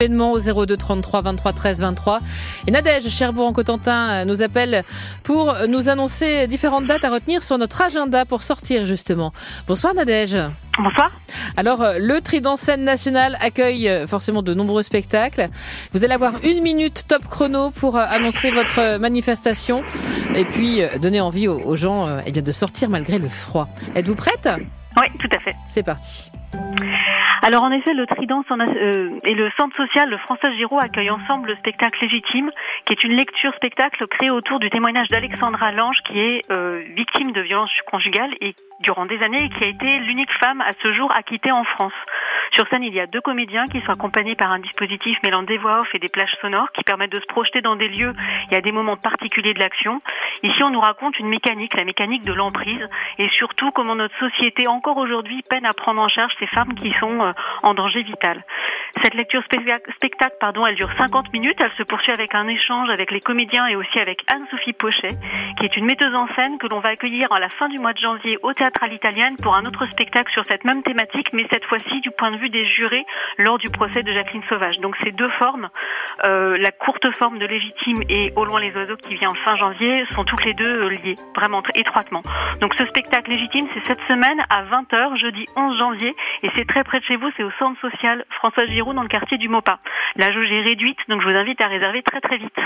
événement au 02 33 23 13 23. Et Nadège Cherbourg-en-Cotentin euh, nous appelle pour nous annoncer différentes dates à retenir sur notre agenda pour sortir justement. Bonsoir Nadège. Bonsoir. Alors, euh, le Trident Scène Nationale accueille euh, forcément de nombreux spectacles. Vous allez avoir une minute top chrono pour annoncer votre manifestation et puis donner envie aux gens eh bien, de sortir malgré le froid. Êtes-vous prête? Oui, tout à fait. C'est parti. Alors en effet, le Trident euh, et le Centre social, le François Giraud, accueillent ensemble le spectacle Légitime, qui est une lecture spectacle créée autour du témoignage d'Alexandra Lange, qui est euh, victime de violences conjugales et durant des années qui a été l'unique femme à ce jour acquittée en France. Sur scène, il y a deux comédiens qui sont accompagnés par un dispositif mêlant des voix off et des plages sonores qui permettent de se projeter dans des lieux et à des moments particuliers de l'action. Ici, on nous raconte une mécanique, la mécanique de l'emprise et surtout comment notre société, encore aujourd'hui, peine à prendre en charge ces femmes qui sont euh, en danger vital. Cette lecture spectacle, pardon, elle dure 50 minutes. Elle se poursuit avec un échange avec les comédiens et aussi avec Anne-Sophie Pochet, qui est une metteuse en scène que l'on va accueillir à la fin du mois de janvier au Théâtre à l'Italienne pour un autre spectacle sur cette même thématique, mais cette fois-ci du point de vue des jurés lors du procès de Jacqueline Sauvage. Donc ces deux formes, euh, la courte forme de légitime et Au loin les oiseaux qui vient fin janvier, sont toutes les deux euh, liées, vraiment étroitement. Donc ce spectacle légitime, c'est cette semaine à 20h, jeudi 11 janvier, et c'est très près de chez vous, c'est au centre social François Giroud dans le quartier du Maupas. La jauge est réduite, donc je vous invite à réserver très très vite.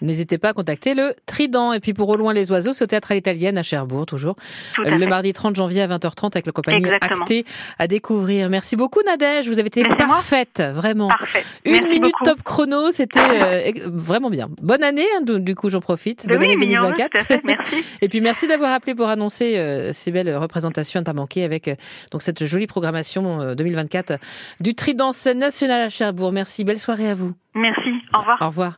N'hésitez pas à contacter le Trident. Et puis pour Au loin les oiseaux, c'est au théâtre à l'italienne à Cherbourg, toujours. le mardi 30 janvier à 20h30 avec la compagnie Acté à découvrir. Merci beaucoup Nadège, vous avez été parfaite, vraiment. Parfait. Une minute top chrono, c'était euh, vraiment bien. Bonne année, hein, du coup j'en profite. Bonne année 2024. Merci. Et puis merci d'avoir appelé pour annoncer euh, ces belles représentations à ne pas manquer avec euh, donc cette jolie programmation 2024 du Trident national à Cherbourg. Merci, belle soirée à vous. Merci, au revoir. Au revoir.